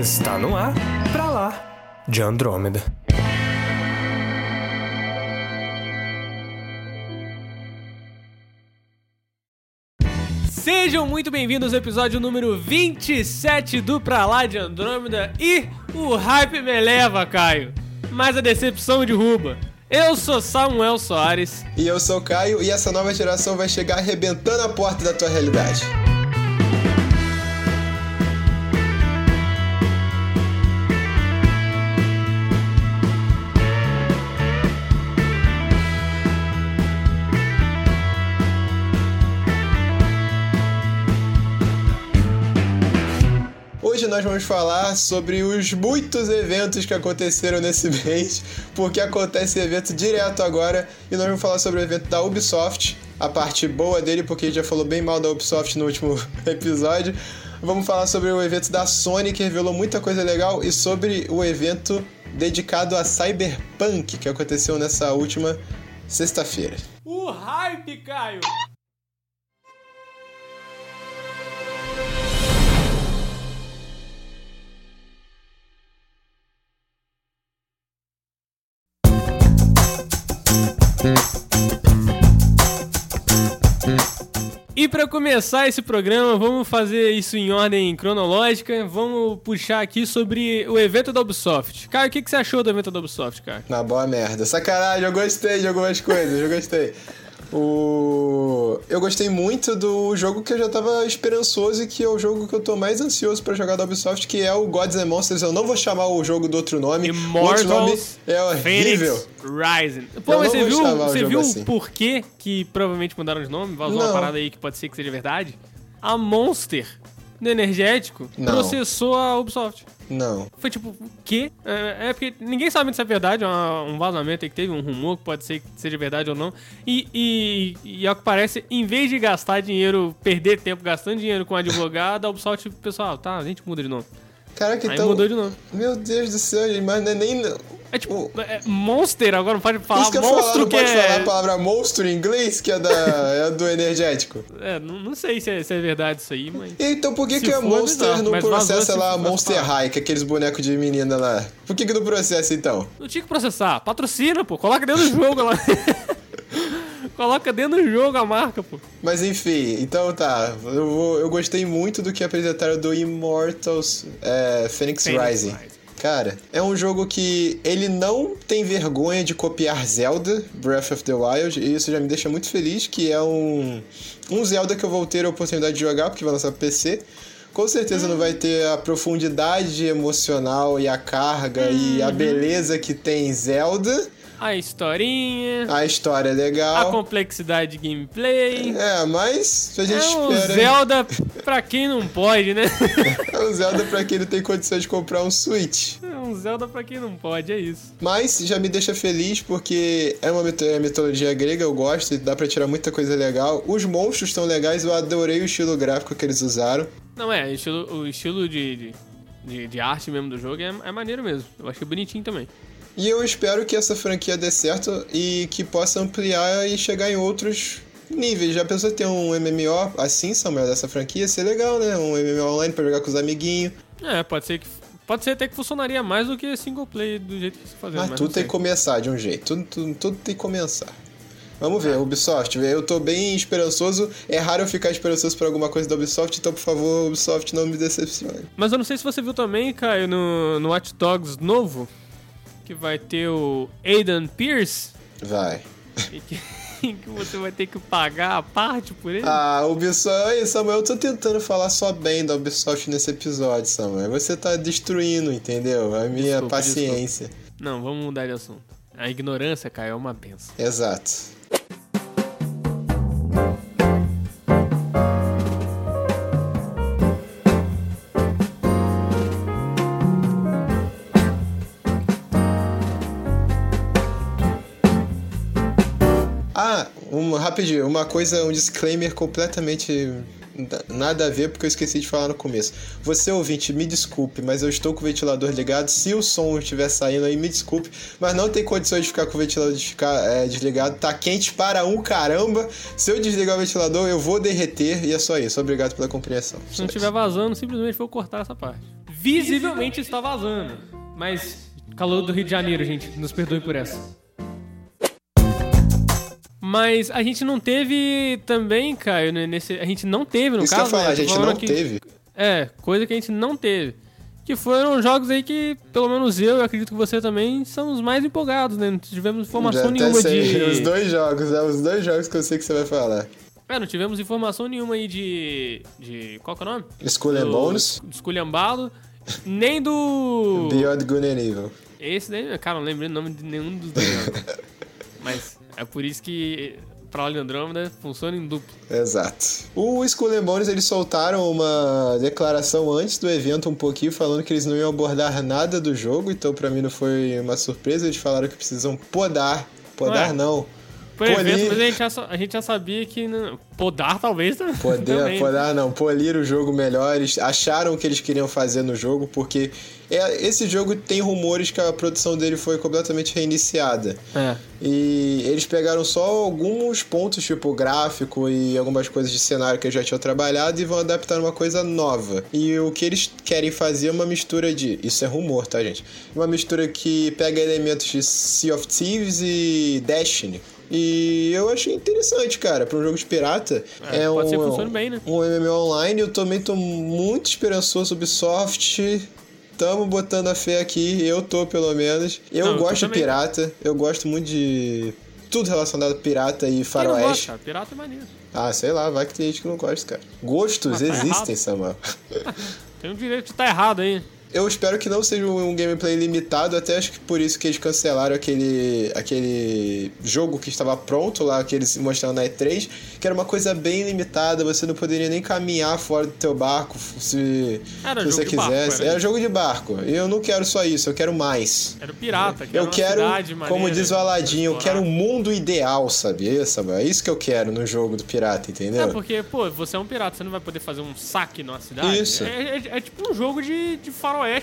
Está no ar, pra lá, de Andrômeda. Sejam muito bem-vindos ao episódio número 27 do Pra Lá de Andrômeda e o hype me leva, Caio, mas a decepção derruba. Eu sou Samuel Soares. E eu sou o Caio e essa nova geração vai chegar arrebentando a porta da tua realidade. Nós vamos falar sobre os muitos eventos que aconteceram nesse mês, porque acontece evento direto agora, e nós vamos falar sobre o evento da Ubisoft, a parte boa dele, porque a gente já falou bem mal da Ubisoft no último episódio. Vamos falar sobre o evento da Sony, que revelou muita coisa legal, e sobre o evento dedicado a Cyberpunk, que aconteceu nessa última sexta-feira. O hype, Caio! Para começar esse programa, vamos fazer isso em ordem cronológica. Vamos puxar aqui sobre o evento da Ubisoft. Cara, o que, que você achou do evento da Ubisoft, cara? Na boa merda. Sacanagem, eu gostei de algumas coisas, eu gostei. O... Eu gostei muito do jogo que eu já tava esperançoso e que é o jogo que eu tô mais ansioso pra jogar da Ubisoft, que é o Gods and Monsters. Eu não vou chamar o jogo do outro nome. o outro nome Immortals é horrível. Phoenix Rising. Pô, Eu mas você viu, você viu assim. por que que provavelmente mudaram de nome? Vazou uma parada aí que pode ser que seja verdade. A Monster, do energético, Não. processou a Ubisoft. Não. Foi tipo, o quê? É, é porque ninguém sabe se é verdade, é um vazamento aí que teve, um rumor que pode ser que seja verdade ou não. E, e, e ao que parece, em vez de gastar dinheiro, perder tempo gastando dinheiro com advogado, a Ubisoft, pessoal, tá, a gente muda de novo. Caraca, Aí então. mudou de novo. Meu Deus do céu, mas não é nem. É tipo, O- é Monster, agora não pode falar Isso que eu ia falar, monstro não que pode é... falar a palavra monstro em inglês, que é, da, é do energético. É, não, não sei se é, se é verdade isso aí, mas... Então por que, que a for, Monster bizarro, não processa lá a Monster palavra. High, que é aqueles bonecos de menina lá? Por que, que não processa então? Não tinha que processar. Patrocina, pô. Coloca dentro do jogo lá. Coloca dentro do jogo a marca, pô. Mas enfim, então tá. Eu, vou- eu gostei muito do que apresentaram do Immortals é, Phoenix, Phoenix Rising. Rising. Cara, é um jogo que ele não tem vergonha de copiar Zelda, Breath of the Wild, e isso já me deixa muito feliz, que é um, um Zelda que eu vou ter a oportunidade de jogar, porque vai lançar pro PC. Com certeza não vai ter a profundidade emocional e a carga e Uhum. a beleza que tem Zelda. A historinha, A história é a legal. complexidade de gameplay. É, mas a gente É um espera. Zelda pra quem não pode, né? É um Zelda pra quem não tem condições de comprar um Switch. É um Zelda pra quem não pode, é isso. Mas já me deixa feliz porque é uma é mitologia grega, eu gosto, e dá pra tirar muita coisa legal. Os monstros estão legais, eu adorei o estilo gráfico que eles usaram. Não, é, estilo- o estilo de, de, de- de arte mesmo do jogo é, é maneiro mesmo. Eu achei bonitinho também. E eu espero que essa franquia dê certo e que possa ampliar e chegar em outros níveis. Já pensou em ter um MMO assim, Samuel, dessa franquia? Ser legal, né? Um MMO online pra jogar com os amiguinhos. É, pode ser que. Pode ser até que funcionaria mais do que single player do jeito que você fazendo. Mas mas tudo tem que começar de um jeito. Tudo, tudo, tudo tem que começar. Vamos ver, Ubisoft. Eu tô bem esperançoso. É raro eu ficar esperançoso por alguma coisa da Ubisoft, então, por favor, Ubisoft, não me decepcione. Mas eu não sei se você viu também, Caio, no, no Watch Dogs novo, que vai ter o Aidan Pierce, Vai. e que, que você vai ter que pagar a parte por ele. Ah, Ubisoft. Samuel, eu tô tentando falar só bem da Ubisoft nesse episódio, Samuel. Você tá destruindo, entendeu? A minha Desculpa, paciência. Não, vamos mudar de assunto. A ignorância, Caio, é uma benção. Exato. Rapidinho, uma coisa, um disclaimer completamente nada a ver, porque eu esqueci de falar no começo. Você ouvinte, me desculpe, mas eu estou com o ventilador ligado. Se o som estiver saindo aí, me desculpe, mas não tem condições de ficar com o ventilador de ficar, é, desligado. Tá quente para um caramba. Se eu desligar o ventilador, eu vou derreter e é só isso. Obrigado pela compreensão. Se não estiver vazando, simplesmente vou cortar essa parte. visivelmente está vazando. Mas calor do Rio de Janeiro, gente, nos perdoe por essa. Mas a gente não teve também, Caio, né, nesse, a gente não teve no Isso que eu caso. falar, né, a gente não aqui- teve. É, coisa que a gente não teve. Que foram jogos aí que, pelo menos eu, e acredito que você também, são os mais empolgados, né? Não tivemos informação Já nenhuma sei, de. Os dois jogos, é os dois jogos que eu sei que você vai falar. É, não tivemos informação nenhuma aí de. de. Qual que é o nome? Do Esculhambalo. Nem do. Beyond Good and Evil. Esse daí, cara, não lembrei o nome de nenhum dos dois jogos. Mas é por isso que pra lá de Andrômeda funciona em duplo. Exato. O Bones, eles soltaram uma declaração antes do evento um pouquinho, falando que eles não iam abordar nada do jogo, então pra mim não foi uma surpresa, eles falaram que precisam podar. Podar Ué. não. Polir. evento, mas a gente, já, a gente já sabia que. Não, podar talvez né? Poder, também. podar não, polir o jogo melhor. Eles acharam o que eles queriam fazer no jogo, porque é, esse jogo tem rumores que a produção dele foi completamente reiniciada. É. E eles pegaram só alguns pontos, tipo gráfico e algumas coisas de cenário que eles já tinham trabalhado e vão adaptar uma coisa nova. E o que eles querem fazer é uma mistura de. Isso é rumor, tá, gente? Uma mistura que pega elementos de Sea of Thieves e Destiny. E eu achei interessante, cara, para um jogo de pirata. É, É, pode um, ser que funcione bem, né? um MMO online. Eu também tô muito esperançoso Ubisoft. Tamo botando a fé aqui, eu tô pelo menos. Eu Não, eu gosto de também. pirata, eu gosto muito de tudo relacionado a pirata e faroeste. cara? Pirata é maneiro. Ah, sei lá, vai que tem gente que não gosta, cara. Gostos Ah, tá existem, errado. Samuel. Tem o direito de estar errado aí. Eu espero que não seja um gameplay limitado, até acho que por isso que eles cancelaram aquele, aquele jogo que estava pronto lá, que eles mostraram na E3, que era uma coisa bem limitada, você não poderia nem caminhar fora do teu barco se, Era se você de barco, quisesse. era era isso. jogo de barco. E eu não quero só isso, eu quero mais. Era o pirata, Eu quero, cidade maneira como diz o Aladim, eu quero um mundo ideal, sabia, Samuel? É isso que eu quero no jogo do pirata, entendeu? É, porque, pô, você é um pirata, você não vai poder fazer um saque numa cidade. Isso. É, é- é tipo um jogo de, de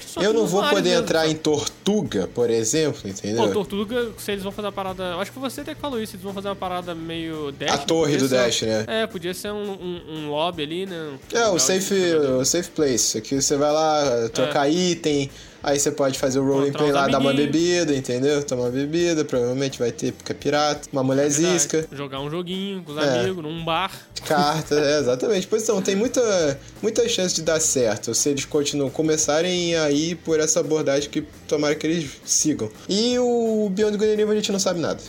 só eu não vou poder mesmo, entrar sabe? em Tortuga, por exemplo, entendeu? Pô, Tortuga, se eles vão fazer uma parada. Acho que você até que falou isso, eles vão fazer uma parada meio Dash. A torre do ser- Dash, né? É, podia ser um, um, um lobby ali, né? Um É, o safe, o safe place. Aqui você vai lá trocar item, aí você pode fazer o Encontrar uns lá, dar uma bebida, entendeu? Tomar uma bebida, provavelmente vai ter porque é pirata, uma mulher Verdade. zisca, Jogar um joguinho com os É. amigos, num bar. carta, é, exatamente. Pois então, tem muita, muita chance de dar certo se eles continuam, começarem aí por essa abordagem que tomara que eles sigam. E o Beyond Good and Evil a gente não sabe nada.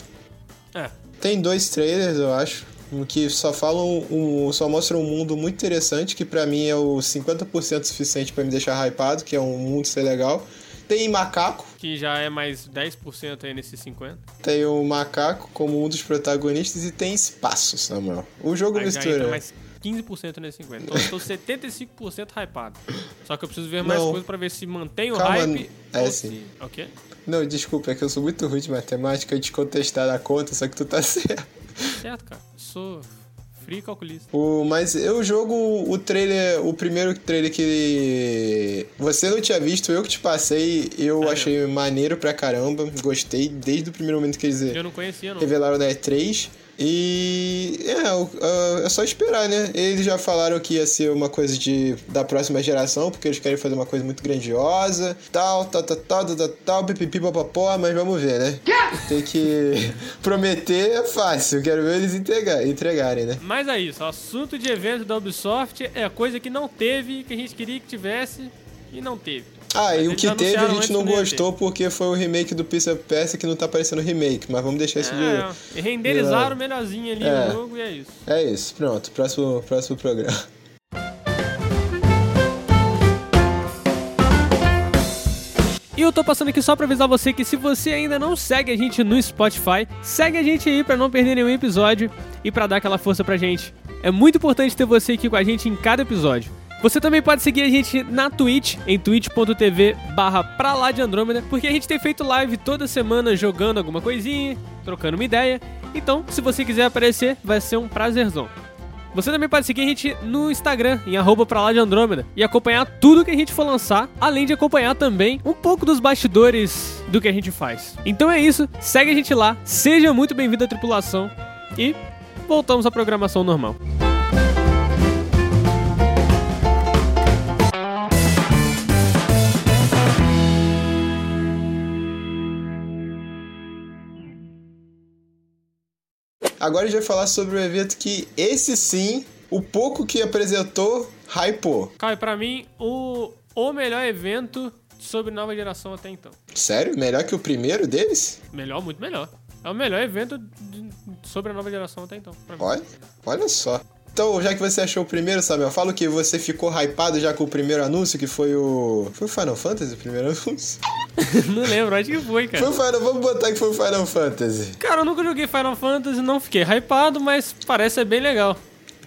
É. Tem dois trailers, eu acho, que só falam, um, só mostram um mundo muito interessante, que pra mim é o 50% suficiente pra me deixar hypado, que é um mundo ser legal. Tem macaco, Que já é mais 10% aí nesses 50%. tem o macaco como um dos protagonistas e tem espaço, Samuel. O jogo Aí mistura. mais 15% nesse 50%. Então eu estou 75% hypado. Só que eu preciso ver mais Não. coisas pra ver se mantém o Calma, hype. é assim. se... Ok? Não, desculpa, é que eu sou muito ruim de matemática e descontestar na conta, só que tu tá certo. Certo, cara. Sou free calculista. O, mas eu jogo o trailer, o primeiro trailer que você não tinha visto, eu que te passei, eu É achei maneiro pra caramba, gostei desde o primeiro momento que eles Eu não conhecia, não. revelaram na E3. E é, ah, é só esperar, né? Eles já falaram que ia ser uma coisa de, da próxima geração, porque eles querem fazer uma coisa muito grandiosa, tal, tal, tal, tal, tal, tal, tal pipipi, papapó, mas vamos ver, né? Tem que prometer é fácil, quero ver eles entregar, entregarem, né? Mas é isso, o assunto de evento da Ubisoft é a coisa que não teve, que a gente queria que tivesse e não teve. Ah, e o que teve a gente não gostou porque foi o remake do Prince of Persia que não tá parecendo remake, mas vamos deixar isso de... É, renderizaram melhorzinho ali É. no jogo e é isso. É isso, pronto, próximo, próximo programa. E eu tô passando aqui só pra avisar você que se você ainda não segue a gente no Spotify, segue a gente aí pra não perder nenhum episódio e pra dar aquela força pra gente. É muito importante ter você aqui com a gente em cada episódio. Você também pode seguir a gente na Twitch, em twitch.tv barra pra lá de Andrômeda, porque a gente tem feito live toda semana jogando alguma coisinha, trocando uma ideia. Então, se você quiser aparecer, vai ser um prazerzão. Você também pode seguir a gente no Instagram, em arroba pra lá de Andrômeda, e acompanhar tudo que a gente for lançar, além de acompanhar também um pouco dos bastidores do que a gente faz. Então é isso, segue a gente lá, seja muito bem-vindo à tripulação e voltamos à programação normal. Agora a gente vai falar sobre o evento que esse sim, o pouco que apresentou, hypou. Caio, pra mim, o, o melhor evento sobre nova geração até então. Sério? Melhor que o primeiro deles? Melhor, muito melhor. É o melhor evento de- sobre a nova geração até então. Olha, olha só. Então, já que você achou o primeiro, Samuel, fala que você ficou hypado já com o primeiro anúncio, que foi o. Foi o Final Fantasy o primeiro anúncio? Não lembro, acho que foi, cara. Foi Final. Vamos botar que foi Final Fantasy. Cara, eu nunca joguei Final Fantasy, não fiquei hypado, mas parece ser bem legal.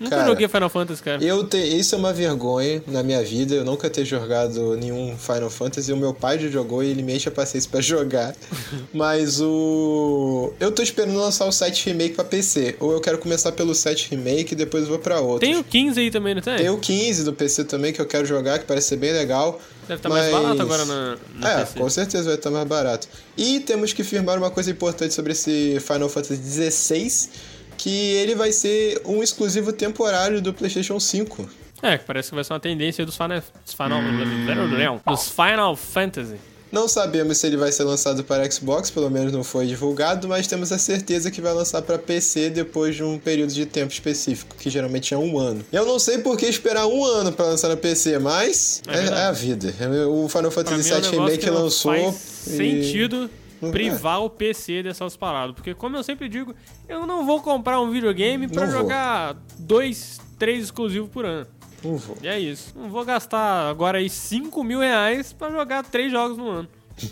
Nunca Cara, joguei Final Fantasy, cara. Eu te... Isso é uma vergonha na minha vida, eu nunca ter jogado nenhum Final Fantasy. O meu pai já jogou e ele me enche a paciência pra jogar. Mas o. Eu tô esperando lançar o 7 Remake pra PC. Ou eu quero começar pelo 7 Remake e depois vou pra outro. Tem o 15 aí também, não tem? Tem o 15 do PC também que eu quero jogar, que parece ser bem legal. Deve estar mas- mais barato agora na, na É, PC. com certeza vai estar mais barato. E temos que firmar uma coisa importante sobre esse Final Fantasy XVI, que ele vai ser um exclusivo temporário do PlayStation 5. É, que parece que vai ser uma tendência dos Final, dos Final, dos Final Fantasy. Não sabemos se ele vai ser lançado para Xbox, pelo menos não foi divulgado, mas temos a certeza que vai lançar para PC depois de um período de tempo específico, que geralmente é um ano. Eu não sei por que esperar um ano para lançar na PC, mas É é, é a vida. O Final Fantasy é VII negócio Remake lançou. faz e- sentido Não privar o PC dessas paradas. Porque, como eu sempre digo, eu não vou comprar um videogame vou. jogar dois, três exclusivos por ano. Não vou. E é isso. Não vou gastar agora aí 5 mil reais pra jogar três jogos no ano.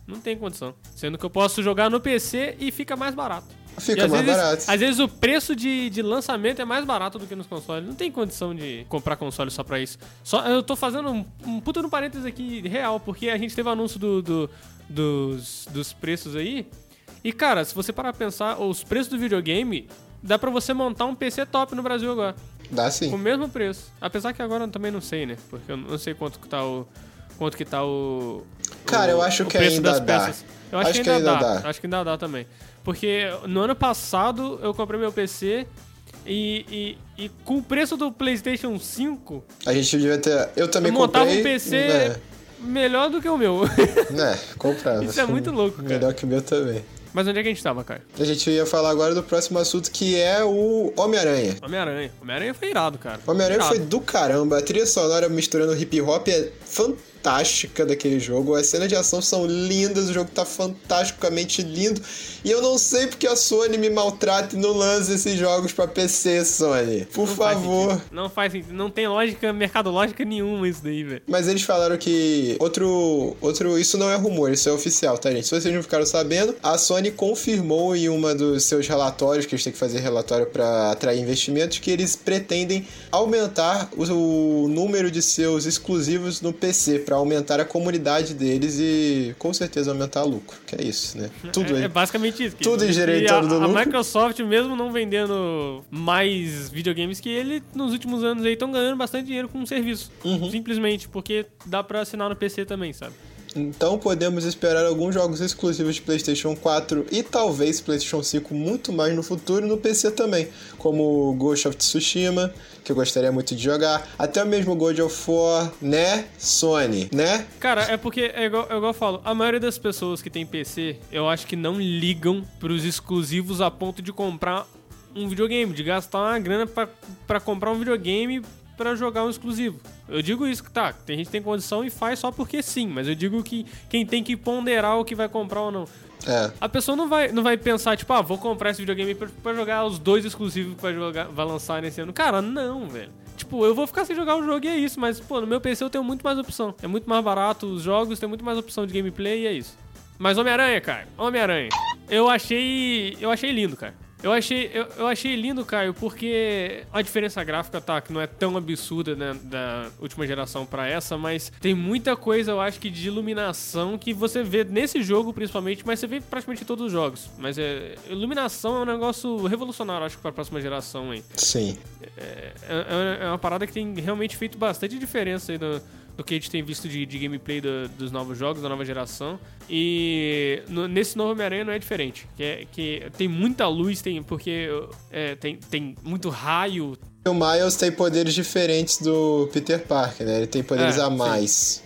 Não tem condição. Sendo que eu posso jogar no PC e fica mais barato. Fica mais vezes, barato. Às vezes o preço de, de lançamento é mais barato do que nos consoles. Não tem condição de comprar console só pra isso. Só, eu tô fazendo um, um puta no parênteses aqui real, porque a gente teve anúncio do, do- dos, dos preços aí. E cara, se você parar pra pensar, os preços do videogame, dá pra você montar um PC top no Brasil agora. Dá Com sim. o mesmo preço. Apesar que agora eu também não sei, né? Porque eu não sei quanto que tá o. Quanto que tá o. Cara, o- eu acho que ainda das dá. peças. Eu acho, que, ainda, dá. Acho que ainda dá também. Porque no ano passado eu comprei meu PC e, e, e com o preço do PlayStation 5, A gente devia ter. Eu também eu montava comprei. um PC né, melhor do que o meu. né, comprava. Isso é muito louco, cara. Melhor que o meu também. Mas onde é que a gente tava, cara? A gente ia falar agora do próximo assunto que é o Homem-Aranha. Homem-Aranha. Homem-Aranha foi irado, cara. Homem-Aranha foi do caramba. A trilha sonora misturando hip hop é fantástica daquele jogo. As cenas de ação são lindas, o jogo tá fantasticamente lindo. E eu não sei porque a Sony me maltrata e não lança esses jogos pra PC, Sony. Por Não faz favor. sentido. Não faz sentido. Não tem lógica, mercadológica nenhuma isso daí, velho. Mas eles falaram que outro, outro, isso não é rumor, isso é oficial, tá, gente? Se vocês não ficaram sabendo, a Sony confirmou em uma dos seus relatórios, que eles têm que fazer relatório para atrair investimentos, que eles pretendem aumentar o, o número de seus exclusivos no PC para aumentar a comunidade deles e com certeza aumentar o lucro. Que é isso, né? Tudo é, aí. é basicamente isso. Tudo e a, endireitando do a lucro. Microsoft, mesmo não vendendo mais videogames que ele, nos últimos anos aí estão ganhando bastante dinheiro com o serviço. Uhum. Simplesmente, porque dá pra assinar no PC também, sabe? Então podemos esperar alguns jogos exclusivos de PlayStation 4 e talvez PlayStation 5 muito mais no futuro no PC também, como Ghost of Tsushima, que eu gostaria muito de jogar, até mesmo God of War, né, Sony, né? Cara, é porque, é igual, é igual eu falo, a maioria das pessoas que tem PC, eu acho que não ligam pros exclusivos a ponto de comprar um videogame, de gastar uma grana pra comprar um videogame pra jogar um exclusivo. Eu digo isso que tá, tem gente que tem condição e faz só porque sim, mas eu digo que quem tem que ponderar o que vai comprar ou não. É, A pessoa não vai, não vai pensar, tipo, ah, vou comprar esse videogame pra jogar os dois exclusivos que vai, jogar, vai lançar nesse ano. Cara, não, velho. Tipo, eu vou ficar sem jogar o jogo e é isso, mas, pô, no meu PC eu tenho muito mais opção. É muito mais barato os jogos, tem muito mais opção de gameplay e é isso. Mas Homem-Aranha, cara, Homem-Aranha. Eu achei. Eu achei lindo, cara. Eu achei, eu, eu achei lindo, Caio, porque a diferença gráfica tá, que não é tão absurda né, da última geração pra essa, mas tem muita coisa, eu acho que de iluminação que você vê nesse jogo principalmente, mas você vê praticamente em todos os jogos. Mas é, iluminação é um negócio revolucionário, acho que pra próxima geração aí. sim. É, é- é uma parada que tem realmente feito bastante diferença aí no, do que a gente tem visto de, de gameplay do- dos novos jogos, da nova geração. E no- nesse novo Homem-Aranha não é diferente. Que, é- que tem muita luz, tem, porque é, tem, tem muito raio. O Miles tem poderes diferentes do Peter Parker, né? Ele tem poderes É, a sim. mais.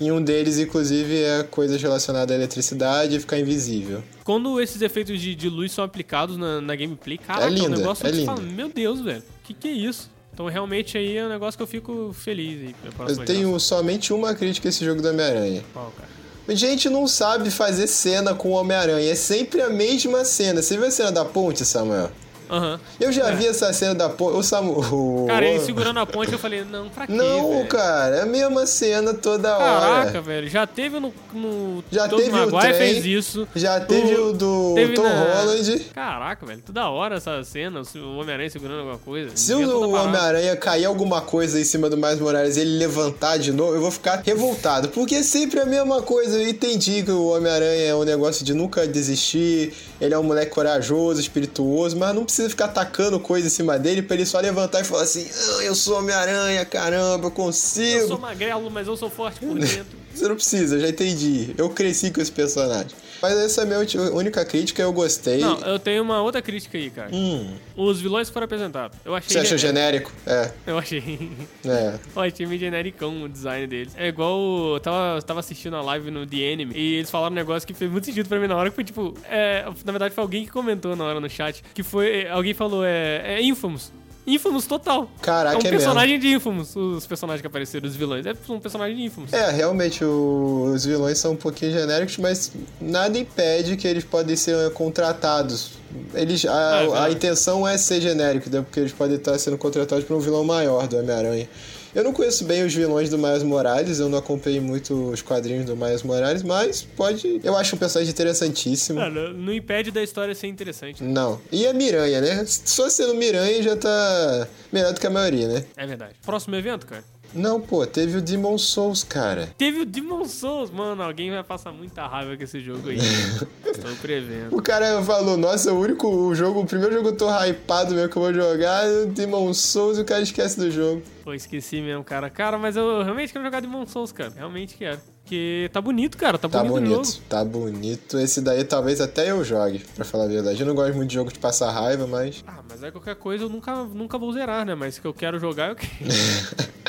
E um deles, inclusive, é coisas relacionadas à eletricidade e ficar invisível. Quando esses efeitos de, de luz são aplicados na, na gameplay, caraca, É linda, o negócio é que linda. fala, meu Deus, velho, que que é isso? Então realmente aí é um negócio que eu fico feliz aí. Eu tenho geração. somente uma crítica a esse jogo do Homem-Aranha. Qual, cara? Gente não sabe fazer cena com o Homem-Aranha. É sempre a mesma cena. Você viu a cena da ponte, Samuel? Aham. Eu já É. vi essa cena da ponte. O Samu... o- Cara, ele segurando a ponte, eu falei, não, pra quê, Não, velho? cara. É a mesma cena toda Caraca, hora. velho, já teve no. no Já Tobey teve o Maguire trem, fez isso. Já teve o, do teve Tom na- Holland. Caraca, velho, toda hora essa cena, o Homem-Aranha segurando alguma coisa. Se inventa o. Homem-Aranha cair alguma coisa em cima do Miles Morales e ele levantar de novo, eu vou ficar revoltado. Porque é sempre a mesma coisa. Eu entendi que o Homem-Aranha é um negócio de nunca desistir. Ele é um moleque corajoso, espirituoso, mas não precisa ficar atacando coisa em cima dele pra ele só levantar e falar assim: ah, eu sou Homem-Aranha, caramba, eu consigo. Eu sou magrelo, mas eu sou forte por dentro. Você não precisa, já entendi. Eu cresci com esse personagem. Mas essa é a minha única crítica, eu gostei. Não, eu tenho uma outra crítica aí, cara. Hum, Os vilões foram apresentados. Eu achei. você achou genérico? É, Eu achei. é. Eu achei meio genericão o design deles. É igual. Eu tava, tava assistindo a live no The Enemy e eles falaram um negócio que fez muito sentido pra mim na hora. Que foi tipo. É, na verdade, foi alguém que comentou na hora no chat. Que foi. Alguém falou, é. É Infamous. Infamous total. Caraca, é um é personagem de Infamous, os personagens que apareceram, os vilões. É um personagem de Infamous. É, realmente o- os vilões são um pouquinho genéricos, mas nada impede que eles podem ser eh, contratados. Eles, a, Ah, é a intenção é ser genérico, né? porque eles podem estar sendo contratados por um vilão maior do Homem-Aranha. Eu não conheço bem os vilões do Miles Morales, eu não acompanhei muito os quadrinhos do Miles Morales, mas pode. Eu acho um personagem interessantíssimo. Cara, não impede da história ser interessante. Não. E a Miranha, né? Só sendo Miranha já tá melhor do que a maioria, né? É verdade. Próximo evento, cara. Não, pô, teve o Demon Souls, cara. Teve o Demon Souls. Mano, alguém vai passar muita raiva com esse jogo aí. Estou prevendo. O cara falou, nossa, o único o jogo, o primeiro jogo que eu tô hypado mesmo que eu vou jogar é o Demon Souls e o cara esquece do jogo. Pô, esqueci mesmo, cara. Cara, mas eu realmente quero jogar Demon Souls, cara. Realmente quero. Porque tá bonito, cara. Tá, Tá bonito, tá bonito. Esse daí talvez até eu jogue, pra falar a verdade. Eu não gosto muito de jogo de passar raiva, mas. Ah, mas aí qualquer coisa eu nunca, nunca vou zerar, né? Mas que eu quero jogar, eu quero.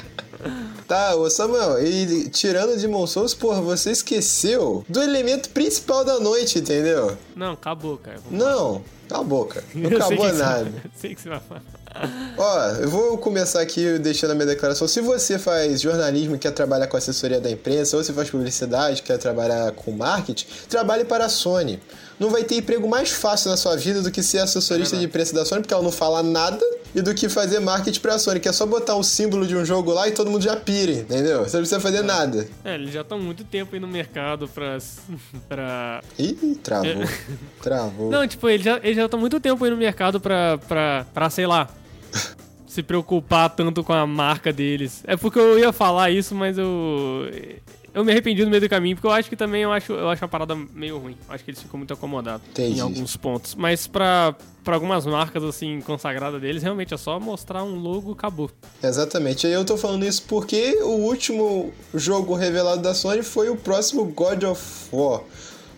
Tá, ô Samuel, e tirando Demon Souls, porra, você esqueceu do elemento principal da noite, entendeu? Não, acabou, cara. Não, cala a boca. Não Eu acabou você- nada. sei que você vai falar. Ó, eu vou começar aqui deixando a minha declaração. Se você faz jornalismo e quer trabalhar com assessoria da imprensa, ou se faz publicidade quer trabalhar com marketing, trabalhe para a Sony. Não vai ter emprego mais fácil na sua vida do que ser assessorista É de imprensa da Sony, porque ela não fala nada, e do que fazer marketing para a Sony, que é só botar um símbolo de um jogo lá e todo mundo já pira, entendeu? Você não precisa fazer nada. É, eles já estão muito tempo aí no mercado pra. pra... Ih, travou. É. Travou. Não, tipo, eles já eles já estão muito tempo aí no mercado pra, pra, pra sei lá. se preocupar tanto com a marca deles. É porque eu ia falar isso, mas eu. Eu me arrependi no meio do caminho, porque eu acho que também eu acho, eu acho uma parada meio ruim. Eu acho que eles ficam muito acomodados Entendi. em alguns pontos. Mas pra, pra algumas marcas, assim, consagradas deles, realmente é só mostrar um logo acabou. Exatamente. E eu tô falando isso porque o último jogo revelado da Sony foi o próximo God of War.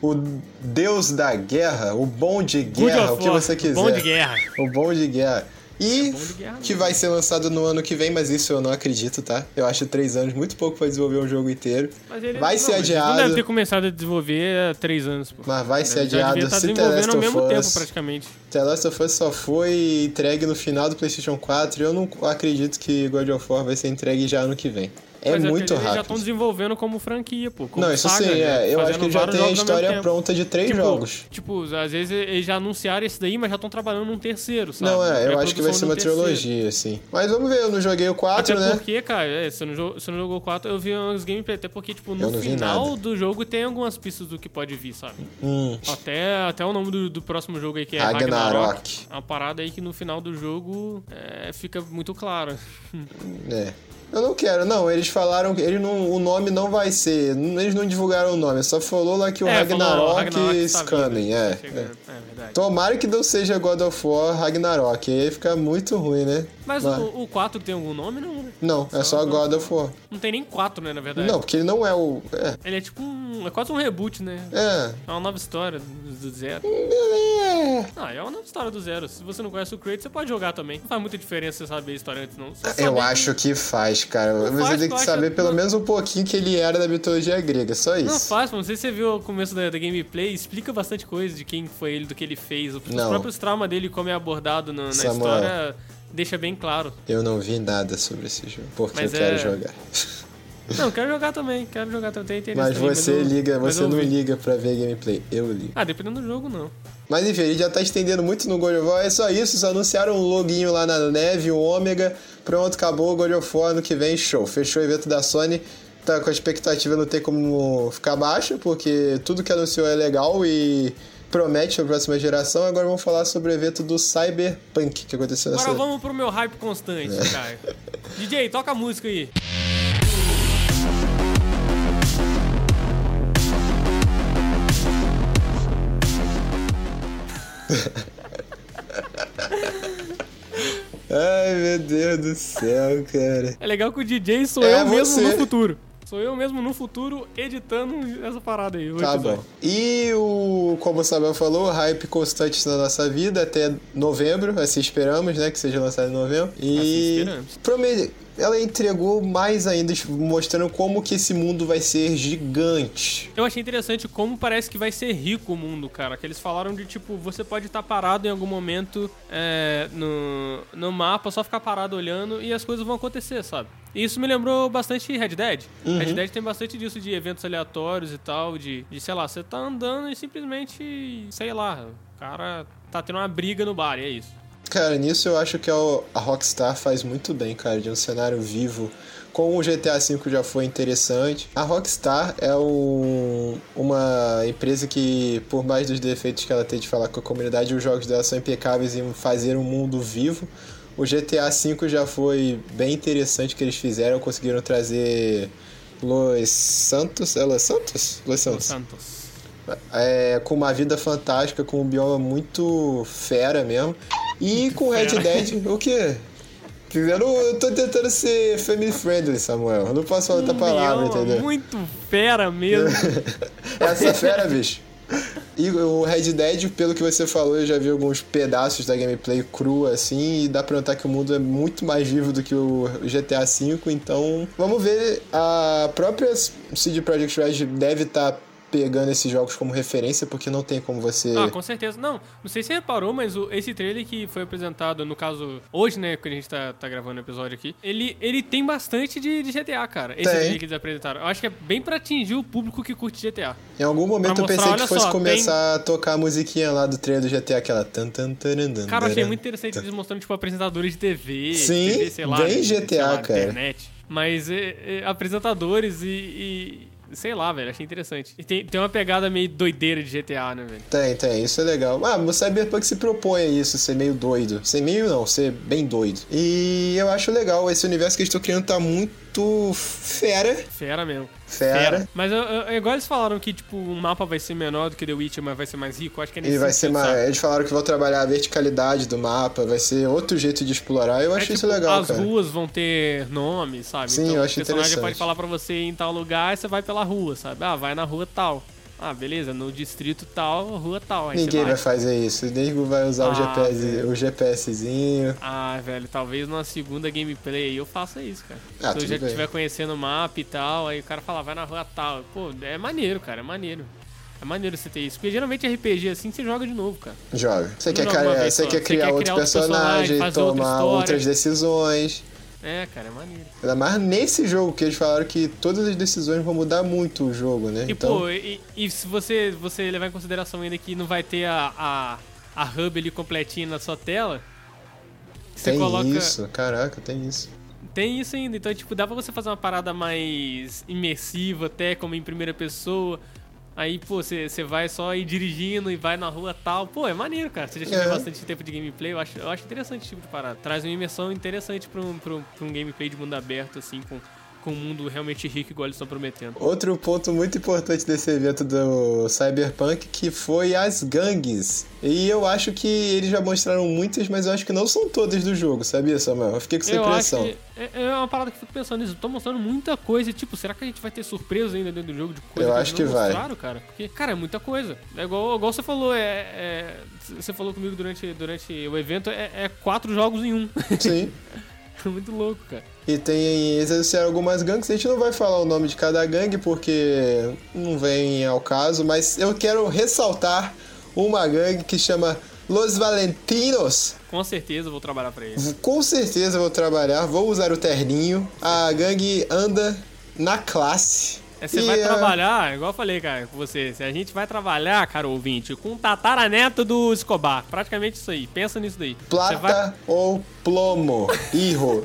O Deus da Guerra, o bom de guerra, o que você quiser. Bom de guerra. O bom de guerra. E guerra que vai ser lançado no ano que vem, mas isso eu não acredito, tá? Eu acho três anos muito pouco pra desenvolver um jogo inteiro. Mas ele, Vai não, ser eles Não adiado. deve ter começado a desenvolver há três anos, pô. Mas vai ser Ele devia adiado estar se The Last ao mesmo tempo, praticamente. The Last of Us só foi entregue no final do PlayStation 4 e eu não acredito que God of War vai ser entregue já ano que vem. É Mas muito porque eles já rápido. estão desenvolvendo como franquia, pô. como Não, isso saga, sim, né? é. Eu acho que já tem a história pronta de três Tipo, jogos. Tipo, às vezes eles já anunciaram esse daí, mas já estão trabalhando num terceiro, sabe? Não, é, eu acho que vai ser uma um terceiro. trilogia, assim. Mas vamos ver, eu não joguei o 4, Até né? porque, cara, é, você, não jogou, você não jogou 4, eu vi uns gameplay, até porque, tipo, no final do jogo tem algumas pistas do que pode vir, sabe? Hum, Até, até o nome do, do próximo jogo aí, que é Ragnarok. Ragnarok. É uma parada aí que no final do jogo é, fica muito claro. é. Eu não quero, não. Eles falaram que não, o nome não vai ser. Eles não divulgaram o nome, só falou lá que o É, falou, Ragnarok, Ragnarok is tá vindo, coming. tá É, chegando. é. É verdade. Tomara que não seja God of War Ragnarok. Aí fica muito ruim, né? Mas Mas- o, o 4 tem algum nome? Não? Não, é só Só God of War. Não tem nem 4, né, na verdade. Não, porque ele não é o. É. Ele é tipo um. É quase um reboot, né? É. É uma nova história do do zero. É, É. Ah, é uma história do zero. Se você não conhece o Kratos, você pode jogar também. Não faz muita diferença você saber a história antes, não. Eu acho que faz, cara. Você faz, tem que saber pelo não. menos um pouquinho que ele era da mitologia grega, só Que... Não isso. faz. Não sei se você viu o começo da, da gameplay, explica bastante coisa de quem foi ele, do que ele fez. Os Não. próprios traumas dele, como é abordado na, na história, deixa bem claro. Eu não vi nada sobre esse jogo, porque Mas eu quero é- jogar. Não, quero jogar também, quero jogar também. Mas você eu- liga, mas você não liga pra ver gameplay. Eu ligo. Ah, dependendo do jogo, não. Mas enfim, a gente já tá estendendo muito no God of War. É só isso, só anunciaram um loginho lá na neve, um ômega. Pronto, acabou o God of War ano que vem, show. Fechou o evento da Sony. Tá com a expectativa não ter como ficar baixa, porque tudo que anunciou é legal e promete a próxima geração. Agora vamos falar sobre o evento do Cyberpunk que aconteceu nessa. Agora vamos pro meu hype constante, É. cara. DJ, toca a música aí. Ai, meu Deus do céu, cara. É legal que o DJ sou É eu mesmo você. no futuro. Sou eu mesmo no futuro editando essa parada aí. Tá episódio. bom. E o, como o Samuel falou, hype constante na nossa vida até novembro, assim esperamos, né, que seja lançado em novembro. Assim E esperamos. prome- ela entregou mais ainda, mostrando como que esse mundo vai ser gigante. Eu achei interessante como parece que vai ser rico o mundo, cara. Que eles falaram de tipo, você pode estar parado em algum momento é, no, no mapa, só ficar parado olhando e as coisas vão acontecer, sabe? E isso me lembrou bastante Red Dead. Uhum. Red Dead tem bastante disso de eventos aleatórios e tal, de, de sei lá, você tá andando e simplesmente, sei lá, o cara tá tendo uma briga no bar, e é isso. Cara, nisso eu acho que a a Rockstar faz muito bem, cara, de um cenário vivo. Como o GTA V já foi interessante. A Rockstar é um- uma empresa que, por mais dos defeitos que ela tem de falar com a comunidade, os jogos dela são impecáveis em fazer um mundo vivo. O GTA V já foi bem interessante que eles fizeram, conseguiram trazer Los Santos. É Los Santos? Los Los Santos. Santos. É, com uma vida fantástica, com um bioma muito fera mesmo. E com Red. Dead, o quê? Eu, não, eu tô tentando ser family friendly, Samuel. Eu não posso falar outra palavra, entendeu? Muito fera mesmo. Essa é fera, bicho. E o Red Dead, pelo que você falou, eu já vi alguns pedaços da gameplay crua assim, e dá pra notar que o mundo é muito mais vivo do que o GTA V, então vamos ver. A própria CD Projekt Red deve estar pegando esses jogos como referência, porque não tem como você. Ah, com certeza. Não, não sei se você reparou, mas o- esse trailer que foi apresentado, no caso, hoje, né, que a gente tá, tá gravando o episódio aqui, ele, ele tem bastante de, de GTA, cara. Esse Tem. trailer que eles apresentaram. Eu acho que é bem pra atingir o público que curte GTA. Em algum momento Pra eu pensei mostrar, que fosse só, começar a tocar a musiquinha lá do trailer do GTA, aquela. Tan, tan, dan, Cara, eu achei muito interessante eles mostrando, tipo, apresentadores de TV. Sim, TV, sei lá, bem sei GTA, lá, cara. Internet. Mas é, é, apresentadores e, e- Sei lá, velho, achei interessante. E tem, tem uma pegada meio doideira de GTA, né, velho? Tem, tem, isso é legal. Ah, o Cyberpunk se propõe a isso, ser meio doido. Ser meio não, ser bem doido. E eu acho legal, esse universo que eles estão criando tá muito fera. Fera mesmo. Fera. Mas eu- eu- igual eles falaram que, tipo, o mapa vai ser menor do que The Witcher, mas vai ser mais rico, acho que é nesse E vai ser mais. Eles falaram que vão trabalhar a verticalidade do mapa, vai ser outro jeito de explorar. Eu É, acho tipo, isso legal, As cara. ruas vão ter nome, sabe? Sim, então, eu acho o personagem interessante. pode falar pra você ir em tal lugar e você vai pela rua, sabe? Ah, vai na rua tal. Ah, beleza, no distrito tal, rua tal. Ninguém vai. vai fazer isso. O nego vai usar o, Ah, GPS, velho. o GPSzinho. Ah, velho, talvez numa segunda gameplay aí eu faça isso, cara. Ah, Se eu já bem. estiver conhecendo o mapa e tal, aí o cara fala, vai na rua tal. Pô, é maneiro, cara, é maneiro. É maneiro você ter isso. Porque geralmente RPG assim você joga de novo, cara. Joga. Você quer, uma vez você quer criar quer outro criar personagem, personagem, outra tomar história. outras decisões. É, cara, é maneiro. Ainda mais nesse jogo, que eles falaram que todas as decisões vão mudar muito o jogo, né? E, então, pô, e, e se você, você levar em consideração ainda que não vai ter a, a, a hub ali completinha na sua tela, você tem coloca. isso. Caraca, tem isso. Tem isso ainda. Então, tipo, dá pra você fazer uma parada mais imersiva, até como em primeira pessoa. Aí, pô, você vai só ir dirigindo e vai na rua tal. Pô, é maneiro, cara. Você já tiver É. bastante tempo de gameplay, eu acho, eu acho interessante esse tipo de parada. Traz uma imersão interessante pra um, pra um, pra um gameplay de mundo aberto, assim, com, com um mundo realmente rico igual eles estão prometendo. Outro ponto muito importante desse evento do Cyberpunk que foi as gangues. E eu acho que eles já mostraram muitas, mas eu acho que não são todas do jogo, sabia, Samuel? Eu fiquei com essa Eu impressão. é, é uma parada que eu fico pensando nisso. Tô mostrando muita coisa. e, Tipo, será que a gente vai ter surpresa ainda dentro do jogo de coisa Eu que acho que vai. mostraram, cara? Porque, cara, é muita coisa. É igual, igual você falou, é, é- Você falou comigo durante, durante o evento, é, é quatro jogos em um. Sim. É muito louco, cara. E tem anunciaram algumas gangues, a gente não vai falar o nome de cada gangue porque não vem ao caso, mas eu quero ressaltar uma gangue que chama Los Valentinos. Com certeza eu vou trabalhar pra eles. Com certeza eu vou trabalhar, vou usar o terninho. A gangue anda na classe. É, você E, vai é, trabalhar, igual eu falei, cara, com você. Se a gente vai trabalhar, cara ouvinte, com o tataraneto do Escobar. Praticamente isso aí. Pensa nisso daí. Você vai, Plata ou plomo, hijo.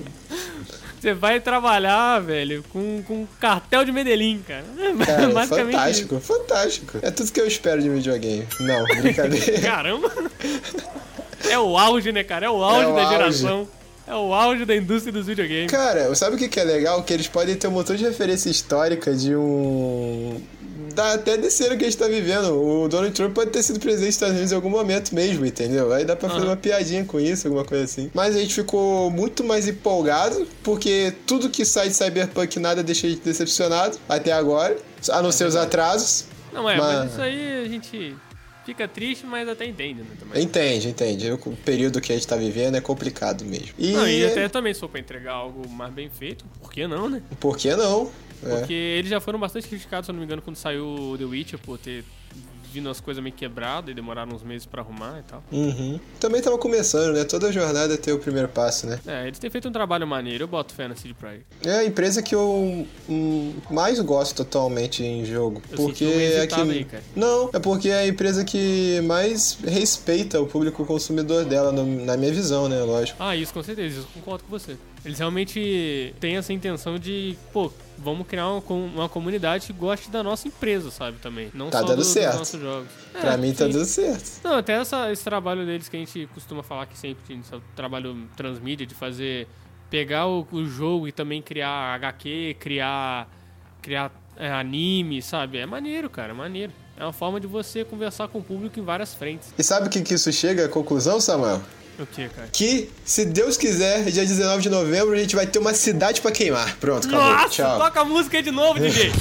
Você vai trabalhar, velho, com, com cartel de Medellín, cara. Cara, Basicamente fantástico, fantástico. É tudo que eu espero de um videogame. Não, brincadeira. Caramba! É o auge, né, cara? É o auge É o da auge. geração. É o auge da indústria dos videogames. Cara, sabe o que que é legal? Que eles podem ter um montão de referência histórica de um. Da, até desse ano que a gente tá vivendo. O Donald Trump pode ter sido presidente dos Estados Unidos em algum momento mesmo, entendeu? Aí dá pra fazer uma piadinha com isso, alguma coisa assim. Mas a gente ficou muito mais empolgado, porque tudo que sai de Cyberpunk nada deixa a gente decepcionado até agora. A não ser os atrasos. Não é, mas... Mas- isso aí a gente fica triste, mas até entende, né? Também. Entende, entende. O período que a gente tá vivendo é complicado mesmo. E, Não, e até também se for pra entregar algo mais bem feito, por que não, né? por que não? É. Porque eles já foram bastante criticados, se eu não me engano, quando saiu o The Witcher, por ter vindo as coisas meio quebradas e demoraram uns meses pra arrumar e tal. Uhum. Também tava começando, né? Toda jornada tem o primeiro passo, né? É, eles têm feito um trabalho maneiro, eu boto fé na CD Projekt. É a empresa que eu hum, mais gosto atualmente em jogo. Eu porque é que. aí. Não, é porque é a empresa que mais respeita o público consumidor dela, no- na minha visão, né? Lógico. Ah, isso com certeza, isso eu concordo com você. Eles realmente têm essa intenção de, pô, vamos criar uma, uma comunidade que goste da nossa empresa, sabe, também. Não Tá só dando do- certo. dos nossos jogos. pra É, mim tá dando certo. Não, até essa- esse trabalho deles que a gente costuma falar que sempre, esse trabalho transmídia, de fazer, pegar o, o jogo e também criar HQ, criar, criar é, anime, sabe? É maneiro, cara, é maneiro. É uma forma de você conversar com o público em várias frentes. E sabe o que, que isso chega à conclusão, Samuel? O que, cara? Que, se Deus quiser, dia 19 de novembro a gente vai ter uma cidade pra queimar. Pronto, acabou. Nossa, Tchau. toca a música aí de novo, DJ!